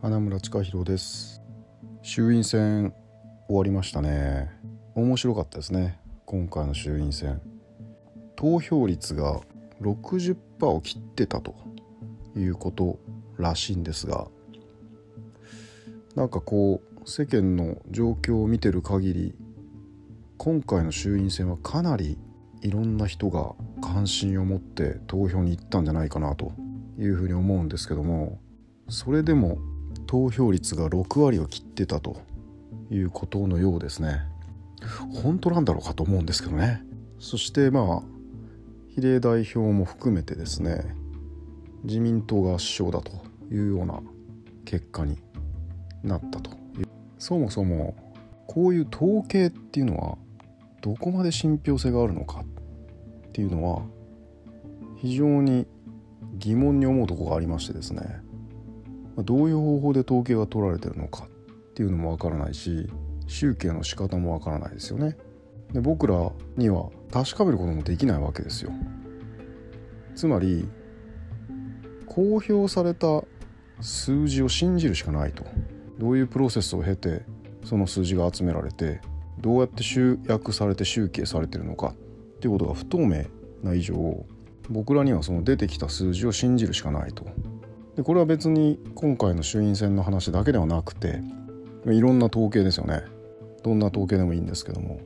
花村千佳弘です。衆院選終わりましたね。面白かったですね。今回の衆院選。投票率が60%を切ってたということらしいんですがなんかこう世間の状況を見てる限り今回の衆院選はかなりいろんな人が関心を持って投票に行ったんじゃないかなというふうに思うんですけどもそれでも投票率が6割を切ってたということのようですね。本当なんだろうかと思うんですけどね。そしてまあ比例代表も含めてですね自民党が圧勝だというような結果になったという。そもそもこういう統計っていうのはどこまで信憑性があるのかっていうのは非常に疑問に思うとこがありましてですね。どういう方法で統計が取られてるのかっていうのもわからないし集計の仕方もわからないですよね。で僕らには確かめることもできないわけですよ。つまり公表された数字を信じるしかないと。どういうプロセスを経てその数字が集められてどうやって集約されて集計されてるのかっていうことが不透明な以上僕らにはその出てきた数字を信じるしかないと。でこれは別に今回の衆院選の話だけではなくていろんな統計ですよね。どんな統計でもいいんですけども。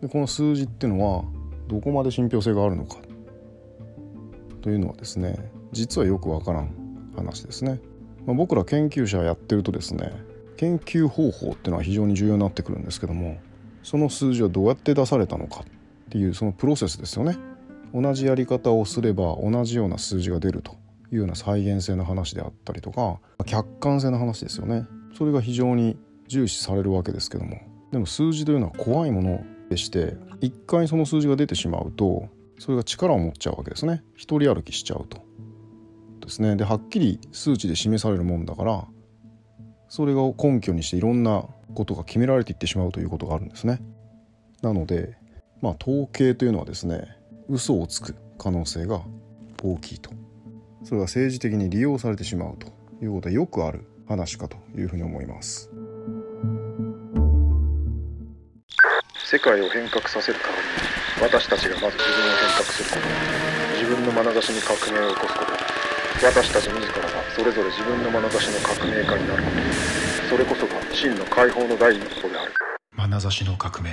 でこの数字っていうのはどこまで信憑性があるのか。というのはですね実はよくわからん話ですね、まあ、僕ら研究者やってるとですね研究方法っていうのは非常に重要になってくるんですけどもその数字はどうやって出されたのかっていうそのプロセスですよね。同じやり方をすれば同じような数字が出ると。いうような再現性の話であったりとか客観性の話ですよね。それが非常に重視されるわけですけども。でも数字というのは怖いものでして一回その数字が出てしまうとそれが力を持っちゃうわけですね。一人歩きしちゃうと。ですね。ではっきり数値で示されるもんだからそれを根拠にしていろんなことが決められていってしまうということがあるんですね。なのでまあ統計というのはですね嘘をつく可能性が大きいと。それが政治的に利用されてしまうということはよくある話かというふうに思います。世界を変革させる代わりに私たちがまず自分を変革すること自分の眼差しに革命を起こすこと。私たち自らがそれぞれ自分の眼差しの革命家になること。それこそが真の解放の第一歩である。眼差しの革命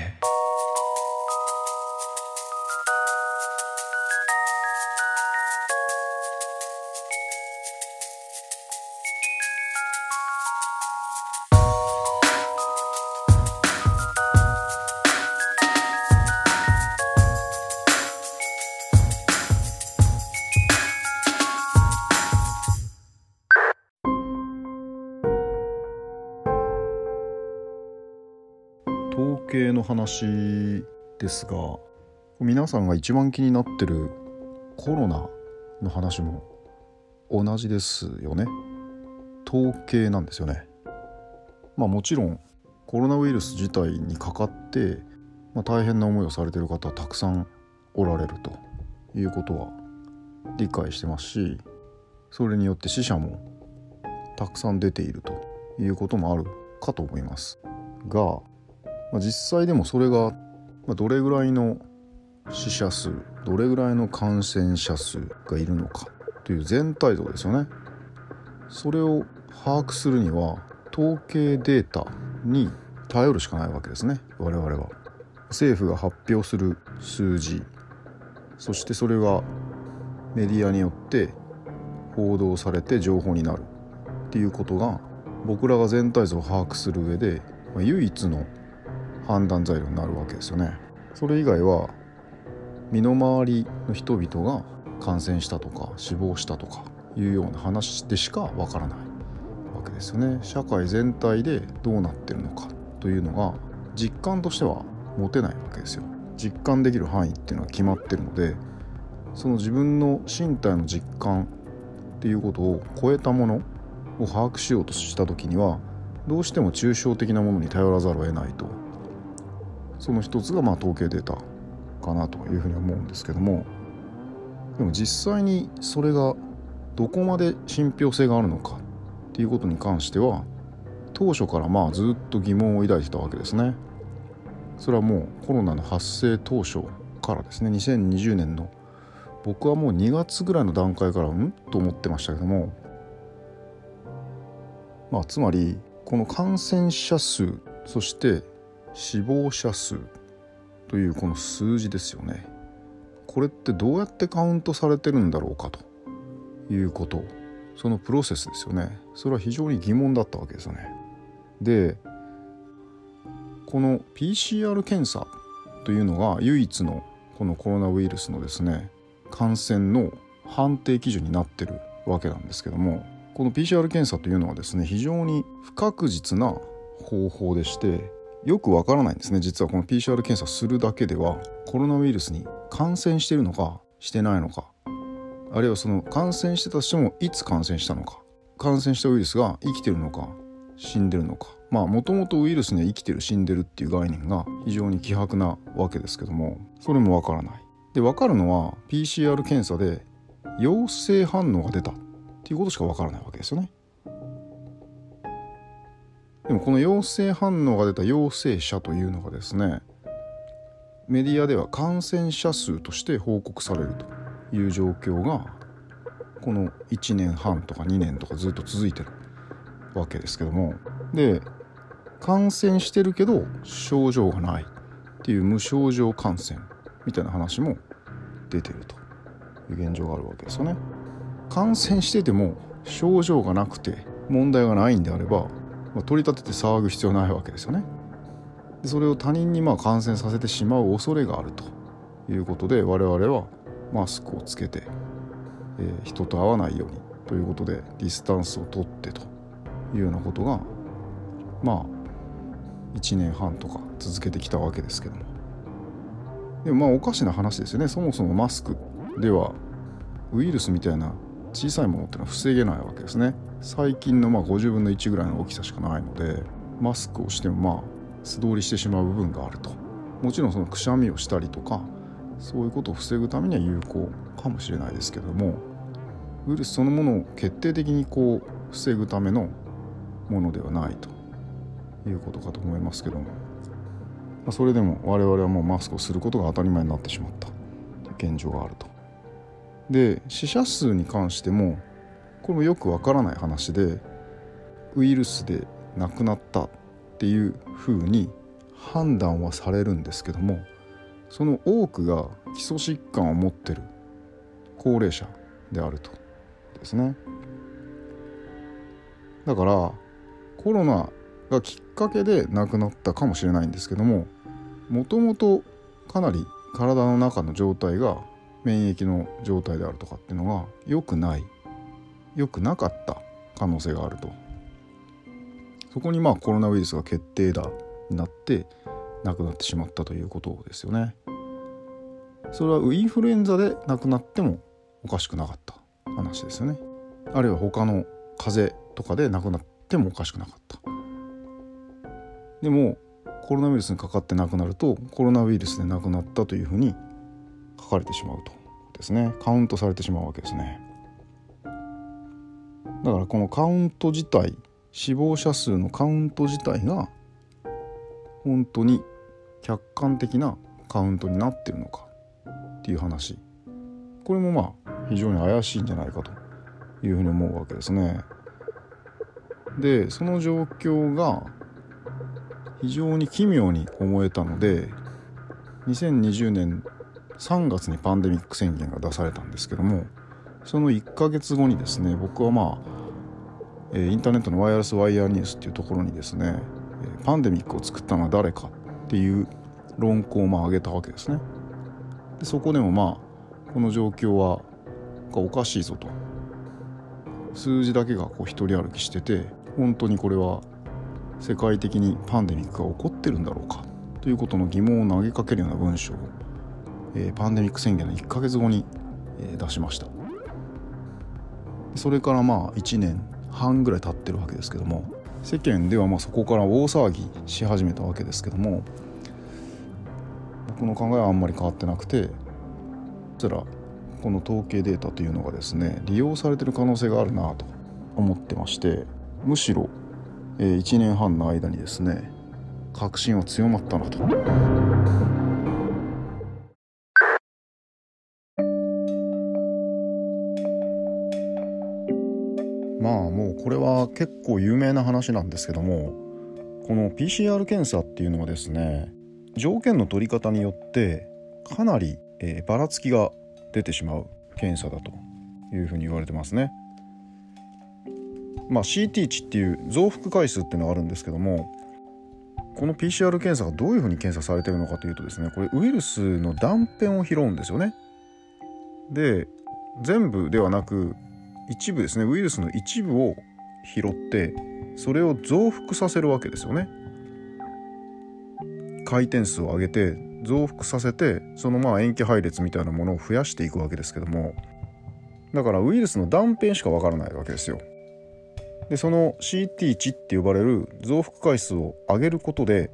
話ですが皆さんが一番気になってるコロナの話も同じですよね。統計なんですよね。まあもちろんコロナウイルス自体にかかって、まあ、大変な思いをされてる方はたくさんおられるということは理解してますしそれによって死者もたくさん出ているということもあるかと思いますがまあ、実際でもそれがどれぐらいの死者数どれぐらいの感染者数がいるのかという全体像ですよね。それを把握するには統計データに頼るしかないわけですね。我々は。政府が発表する数字。そしてそれがメディアによって報道されて情報になるっていうことが僕らが全体像を把握する上で唯一の判断材料になるわけですよね。それ以外は身の回りの人々が感染したとか死亡したとかいうような話でしかわからないわけですよね。社会全体でどうなってるのかというのが実感としては持てないわけですよ。実感できる範囲っていうのは決まってるのでその自分の身体の実感っていうことを超えたものを把握しようとした時にはどうしても抽象的なものに頼らざるを得ないと。その一つがまあ統計データかなというふうに思うんですけどもでも実際にそれがどこまで信憑性があるのかっていうことに関しては当初からまあずっと疑問を抱いてたわけですね。それはもうコロナの発生当初からですね2020年の僕はもう2月ぐらいの段階からうんと思ってましたけどもまあつまりこの感染者数そして死亡者数というこの数字ですよね。これってどうやってカウントされてるんだろうかと。いうこと。そのプロセスですよね。それは非常に疑問だったわけですよね。でこの PCR 検査というのが唯一のこのコロナウイルスのですね感染の判定基準になってるわけなんですけどもこの PCR 検査というのはですね非常に不確実な方法でしてよくわからないんですね。実はこの PCR 検査するだけではコロナウイルスに感染してるのかしてないのかあるいはその感染してたとしてもいつ感染したのか感染したウイルスが生きてるのか死んでるのか。まあもともとウイルスには生きてる死んでるっていう概念が非常に希薄なわけですけどもそれもわからない。で分かるのは PCR 検査で陽性反応が出たっていうことしかわからないわけですよね。でもこの陽性反応が出た陽性者というのがですねメディアでは感染者数として報告されるという状況がこの1年半とか2年とかずっと続いてるわけですけどもで感染してるけど症状がないっていう無症状感染みたいな話も出てるという現状があるわけですよね。感染してても症状がなくて問題がないんであれば、まあ、取り立てて騒ぐ必要ないわけですよね。でそれを他人にまあ感染させてしまう恐れがあるということで我々はマスクをつけて、えー、人と会わないようにということでディスタンスをとってというようなことがまあ1年半とか続けてきたわけですけども。でもまあおかしな話ですよね。そもそもマスクではウイルスみたいな小さいものっていうのは防げないわけですね。最近のまあ50分の1ぐらいの大きさしかないのでマスクをしてもまあ素通りしてしまう部分があると。もちろんそのくしゃみをしたりとかそういうことを防ぐためには有効かもしれないですけどもウイルスそのものを決定的にこう防ぐためのものではないと。いうことかと思いますけども。まあそれでも我々はもうマスクをすることが当たり前になってしまった現状があると。で死者数に関してもこれもよくわからない話でウイルスで亡くなったっていうふうに判断はされるんですけどもその多くが基礎疾患を持ってる高齢者であるとですね。だからコロナがきっかけで亡くなったかもしれないんですけどももともとかなり体の中の状態が免疫の状態であるとかっていうのが良くない。良くなかった可能性があると。そこにまあコロナウイルスが決定打になって亡くなってしまったということですよね。それはインフルエンザで亡くなってもおかしくなかった話ですよね。あるいは他の風邪とかで亡くなってもおかしくなかった。でもコロナウイルスにかかって亡くなるとコロナウイルスで亡くなったというふうに書かれてしまうとですね。カウントされてしまうわけですね。だからこのカウント自体死亡者数のカウント自体が本当に客観的なカウントになってるのかっていう話。これもまあ非常に怪しいんじゃないかというふうに思うわけですね。でその状況が非常に奇妙に思えたので2020年3月にパンデミック宣言が出されたんですけどもその1ヶ月後にですね僕はまあインターネットのワイヤレスワイヤーニュースっていうところにですねパンデミックを作ったのは誰かっていう論考をまあ上げたわけですね。でそこでもまあこの状況はおかしいぞと。数字だけがこう一人歩きしてて本当にこれは世界的にパンデミックが起こってるんだろうか。ということの疑問を投げかけるような文章を、えー、パンデミック宣言の1ヶ月後に、えー、出しました。それからまあ1年半ぐらい経ってるわけですけども世間ではまそこから大騒ぎし始めたわけですけども僕の考えはあんまり変わってなくてそしたらこの統計データというのがですね利用されてる可能性があるなと思ってましてむしろ、1年半の間にですね確信は強まったなと。結構有名な話なんですけどもこの PCR 検査っていうのはですね条件の取り方によってかなり、えー、ばらつきが出てしまう検査だというふうに言われてますね。まあ、CT 値っていう増幅回数っていうのがあるんですけどもこの PCR 検査がどういうふうに検査されてるのかというとですねこれウイルスの断片を拾うんですよね。で全部ではなく一部ですねウイルスの一部を拾ってそれを増幅させるわけですよね。回転数を上げて増幅させてそのまあ塩基配列みたいなものを増やしていくわけですけどもだからウイルスの断片しかわからないわけですよ。でその CT 値って呼ばれる増幅回数を上げることで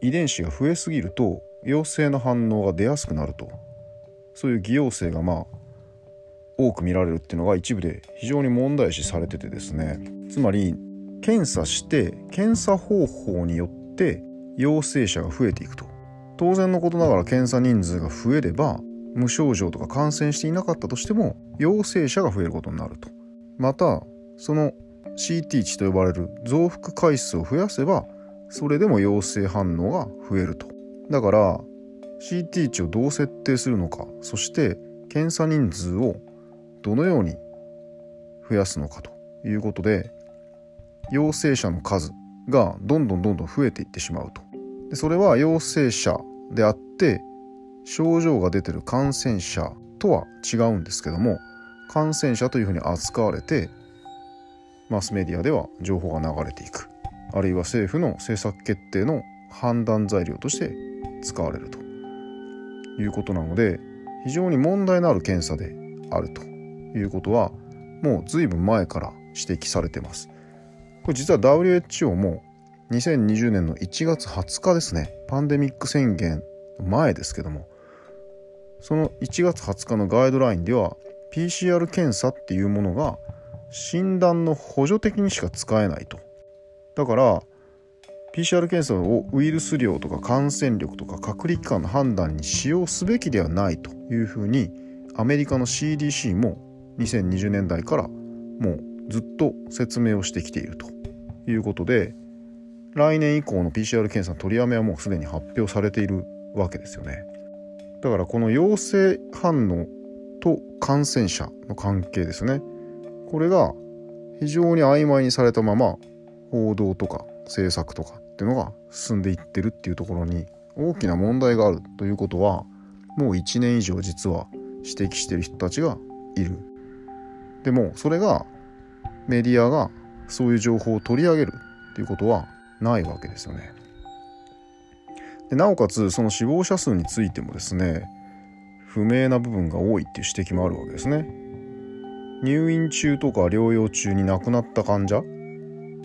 遺伝子が増えすぎると陽性の反応が出やすくなるとそういう偽陽性がまあ多く見られるっていうのが一部で非常に問題視されててですね。つまり検査して検査方法によって陽性者が増えていくと。当然のことながら検査人数が増えれば無症状とか感染していなかったとしても陽性者が増えることになると。またその CT 値と呼ばれる増幅回数を増やせばそれでも陽性反応が増えると。だから CT 値をどう設定するのかそして検査人数をどのように増やすのかということで陽性者の数がどんどんどんどん増えていってしまうと。でそれは陽性者であって症状が出てる感染者とは違うんですけども感染者というふうに扱われてマスメディアでは情報が流れていく。あるいは政府の政策決定の判断材料として使われるということなので非常に問題のある検査であると。いうことはもう随分前から指摘されてます。これ実は WHO も2020年の1月20日ですね。パンデミック宣言前ですけどもその1月20日のガイドラインでは PCR 検査っていうものが診断の補助的にしか使えないと。だから PCR 検査をウイルス量とか感染力とか隔離期間の判断に使用すべきではないというふうにアメリカの CDC も2020年代からもうずっと説明をしてきているということで来年以降の PCR 検査の取りやめはもうすでに発表されているわけですよね。だからこの陽性反応と感染者の関係ですね。これが非常に曖昧にされたまま報道とか政策とかっていうのが進んでいってるっていうところに大きな問題があるということはもう1年以上実は指摘してる人たちがいる。でもそれがメディアがそういう情報を取り上げるっていうことはないわけですよね。でなおかつその死亡者数についてもですね不明な部分が多いっていう指摘もあるわけですね。入院中とか療養中に亡くなった患者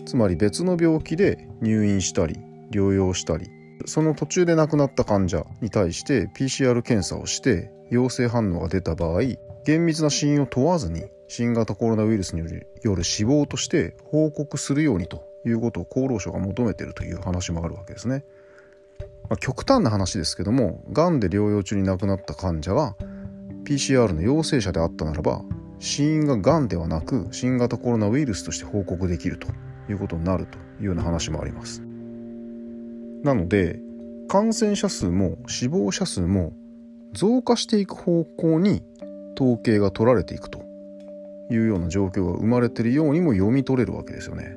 つまり別の病気で入院したり療養したりその途中で亡くなった患者に対して PCR 検査をして陽性反応が出た場合厳密な死因を問わずに新型コロナウイルスによる死亡として報告するようにということを厚労省が求めているという話もあるわけですね。まあ、極端な話ですけどもがんで療養中に亡くなった患者が PCR の陽性者であったならば死因ががんではなく新型コロナウイルスとして報告できるということになるというような話もありますなので感染者数も死亡者数も増加していく方向に統計が取られていくというような状況が生まれているようにも読み取れるわけですよね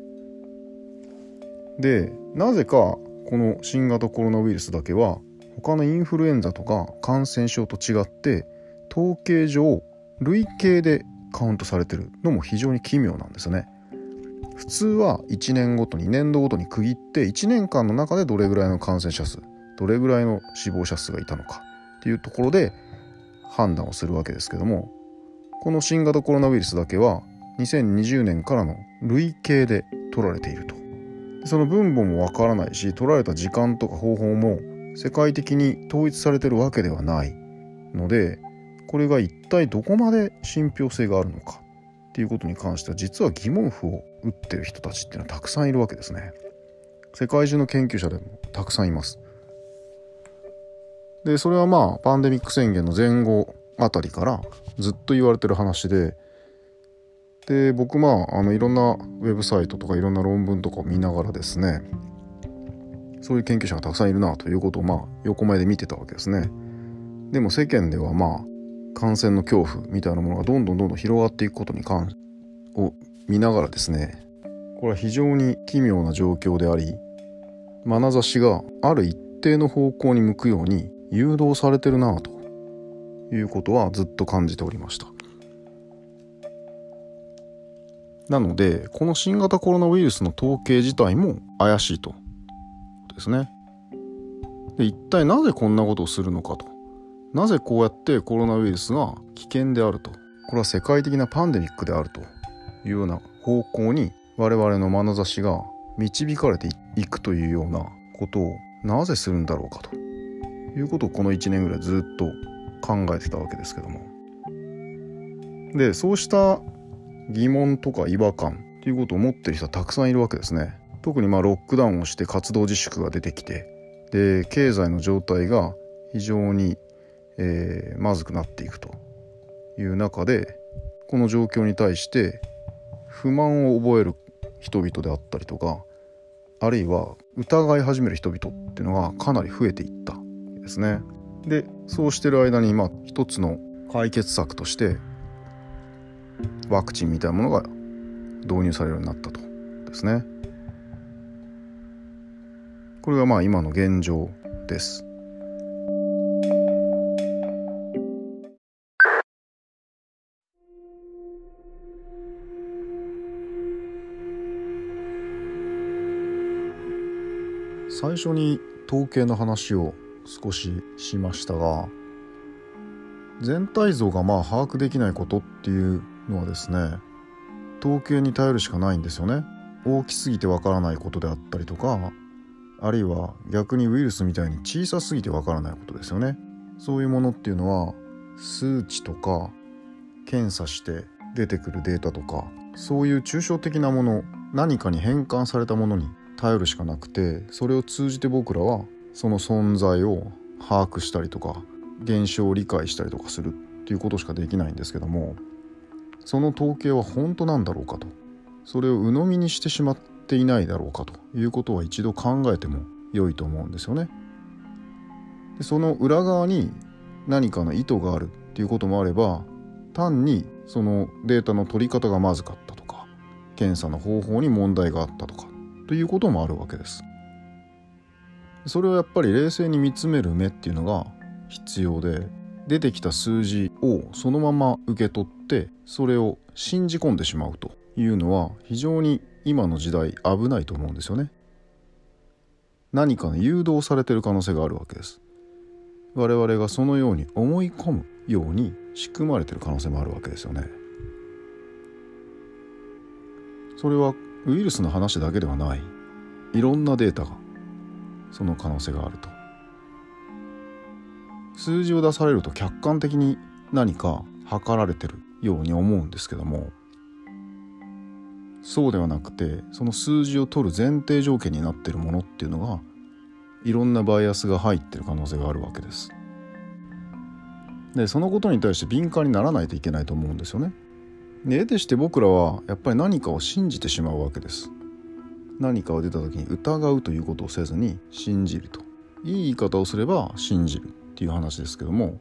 でなぜかこの新型コロナウイルスだけは他のインフルエンザとか感染症と違って統計上累計でカウントされてるのも非常に奇妙なんですね。普通は1年ごとに年度ごとに区切って1年間の中でどれぐらいの感染者数どれぐらいの死亡者数がいたのかっていうところで判断をするわけですけどもこの新型コロナウイルスだけは2020年からの累計で取られていると。その分母もわからないし取られた時間とか方法も世界的に統一されてるわけではない。のでこれが一体どこまで信憑性があるのか。っていうことに関しては実は疑問符を打ってる人たちっていうのはたくさんいるわけですね。世界中の研究者でもたくさんいます。でそれはまあパンデミック宣言の前後あたりからずっと言われてる話でで僕まああのいろんなウェブサイトとかいろんな論文とかを見ながらですねそういう研究者がたくさんいるなということをまあ横目で見てたわけですね。でも世間ではまあ感染の恐怖みたいなものがどんどんどんどん広がっていくことに関を見ながらですねこれは非常に奇妙な状況であり眼差しがある一定の方向に向くように誘導されてるなということはずっと感じておりました。なのでこの新型コロナウイルスの統計自体も怪しいとですね。で一体なぜこんなことをするのかと。なぜこうやってコロナウイルスが危険であると。これは世界的なパンデミックであるというような方向に我々の眼差しが導かれていくというようなことをなぜするんだろうかと。いうことをこの1年ぐらいずっと考えてたわけですけどもでそうした疑問とか違和感っていうことを持ってる人はたくさんいるわけですね特にまあロックダウンをして活動自粛が出てきてで経済の状態が非常にえー、まずくなっていくという中でこの状況に対して不満を覚える人々であったりとかあるいは疑い始める人々っていうのがかなり増えていったですね。でそうしてる間にまあ一つの解決策としてワクチンみたいなものが導入されるようになったとですね。これがまあ今の現状です。最初に統計の話を少ししましたが全体像がまあ把握できないことっていうのはですね統計に頼るしかないんですよね。大きすぎてわからないことであったりとかあるいは逆にウイルスみたいに小さすぎてわからないことですよね。そういうものっていうのは数値とか検査して出てくるデータとかそういう抽象的なもの何かに変換されたものに頼るしかなくてそれを通じて僕らはその存在を把握したりとか現象を理解したりとかするっていうことしかできないんですけどもその統計は本当なんだろうかとそれを鵜呑みにしてしまっていないだろうかということは一度考えても良いと思うんですよね。でその裏側に何かの意図があるっていうこともあれば単にそのデータの取り方がまずかったとか検査の方法に問題があったとかということもあるわけですそれをやっぱり冷静に見つめる目っていうのが必要で出てきた数字をそのまま受け取ってそれを信じ込んでしまうというのは非常に今の時代危ないと思うんですよね。何か誘導されてる可能性があるわけです。我々がそのように思い込むように仕組まれてる可能性もあるわけですよね。それはウイルスの話だけではない。いろんなデータがその可能性があると。数字を出されると客観的に何か測られてるように思うんですけどもそうではなくてその数字を取る前提条件になってるものっていうのがいろんなバイアスが入ってる可能性があるわけです。でそのことに対して敏感にならないといけないと思うんですよね。で得てして僕らはやっぱり何かを信じてしまうわけです。何かが出た時に疑うということをせずに信じると。いい言い方をすれば信じるっていう話ですけども、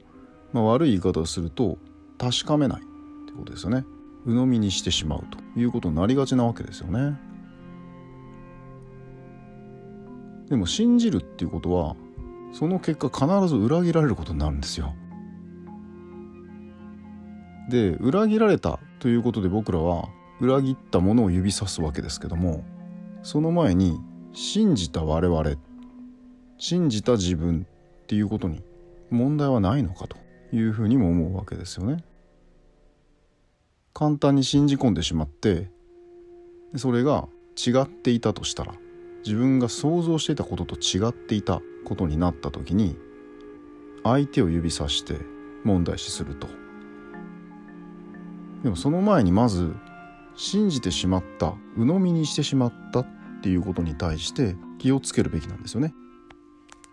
まあ、悪い言い方をすると確かめないってことですよね。鵜呑みにしてしまうということになりがちなわけですよね。でも信じるっていうことはその結果必ず裏切られることになるんですよ。で裏切られたということで僕らは裏切ったものを指さすわけですけどもその前に信じた我々信じた自分っていうことに問題はないのかというふうにも思うわけですよね。簡単に信じ込んでしまってそれが違っていたとしたら自分が想像していたことと違っていたことになった時に相手を指さして問題視するとでもその前にまず信じてしまった鵜呑みにしてしまったっていうことに対して気をつけるべきなんですよね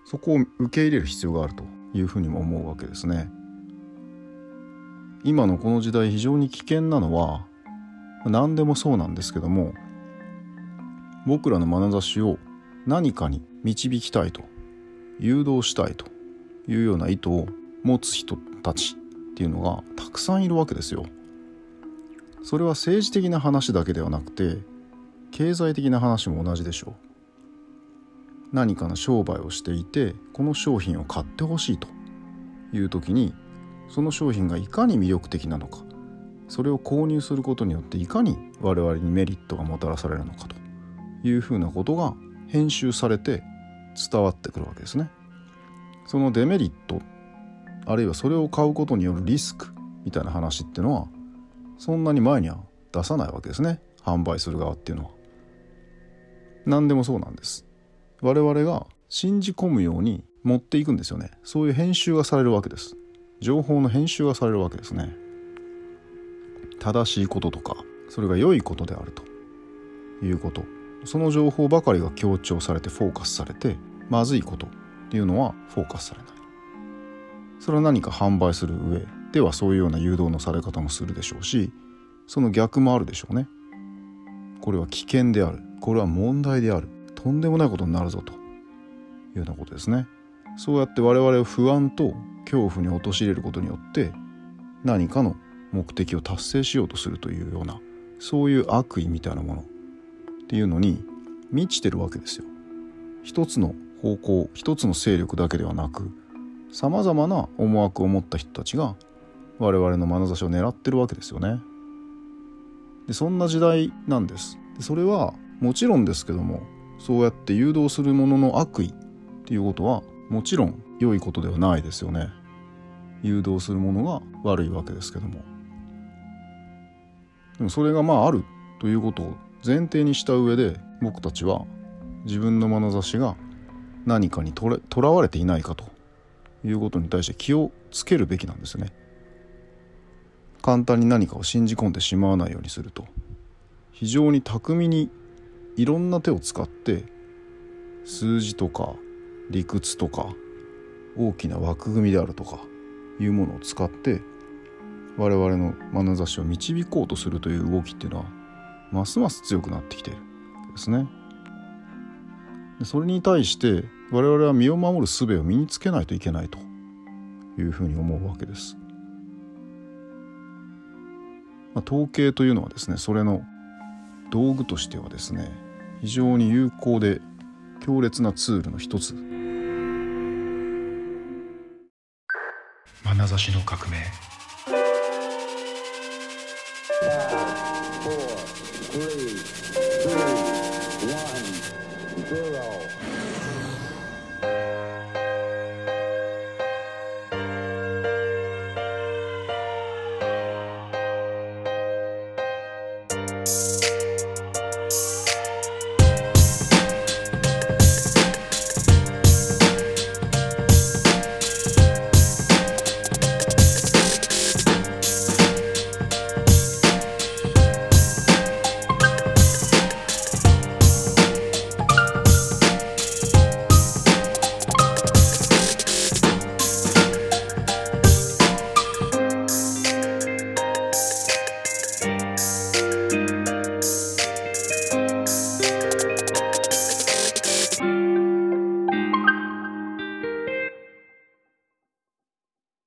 そこを受け入れる必要があるというふうにも思うわけですね今のこの時代非常に危険なのは何でもそうなんですけども僕らの眼差しを何かに導きたいと誘導したいというような意図を持つ人たちっていうのがたくさんいるわけですよ。それは政治的な話だけではなくて経済的な話も同じでしょう。何かの商売をしていてこの商品を買ってほしいという時にその商品がいかに魅力的なのかそれを購入することによっていかに我々にメリットがもたらされるのかというふうなことが編集されて伝わってくるわけですね。そのデメリットあるいはそれを買うことによるリスクみたいな話ってのはそんなに前には出さないわけですね販売する側っていうのは。何でもそうなんです。我々が信じ込むように持っていくんですよね。そういう編集がされるわけです。情報の編集がされるわけですね。正しいこととかそれが良いことであるということその情報ばかりが強調されてフォーカスされてまずいことっていうのはフォーカスされないそれは何か販売する上ではそういうような誘導のされ方もするでしょうしその逆もあるでしょうね。これは危険である。これは問題である。とんでもないことになるぞと。いうようなことですね。そうやって我々を不安と恐怖に陥れることによって何かの目的を達成しようとするというようなそういう悪意みたいなもの。っていうのに満ちてるわけですよ。一つの方向一つの勢力だけではなくさまざまな思惑を持った人たちが我々の眼差しを狙ってるわけですよね。でそんな時代なんです。でそれはもちろんですけどもそうやって誘導するものの悪意っていうことはもちろん良いことではないですよね。誘導するものが悪いわけですけども。でもそれがまああるということを前提にした上で僕たちは自分の眼差しが何かにとらわれていないかということに対して気をつけるべきなんですね。簡単に何かを信じ込んでしまわないようにすると非常に巧みにいろんな手を使って数字とか理屈とか大きな枠組みであるとかいうものを使って我々の眼差しを導こうとするという動きっていうのはますます強くなってきているですね。それに対して我々は身を守る術を身につけないといけないというふうに思うわけです。まあ、統計というのはですねそれの道具としてはですね非常に有効で強烈なツールの一つ。眼差しの革命。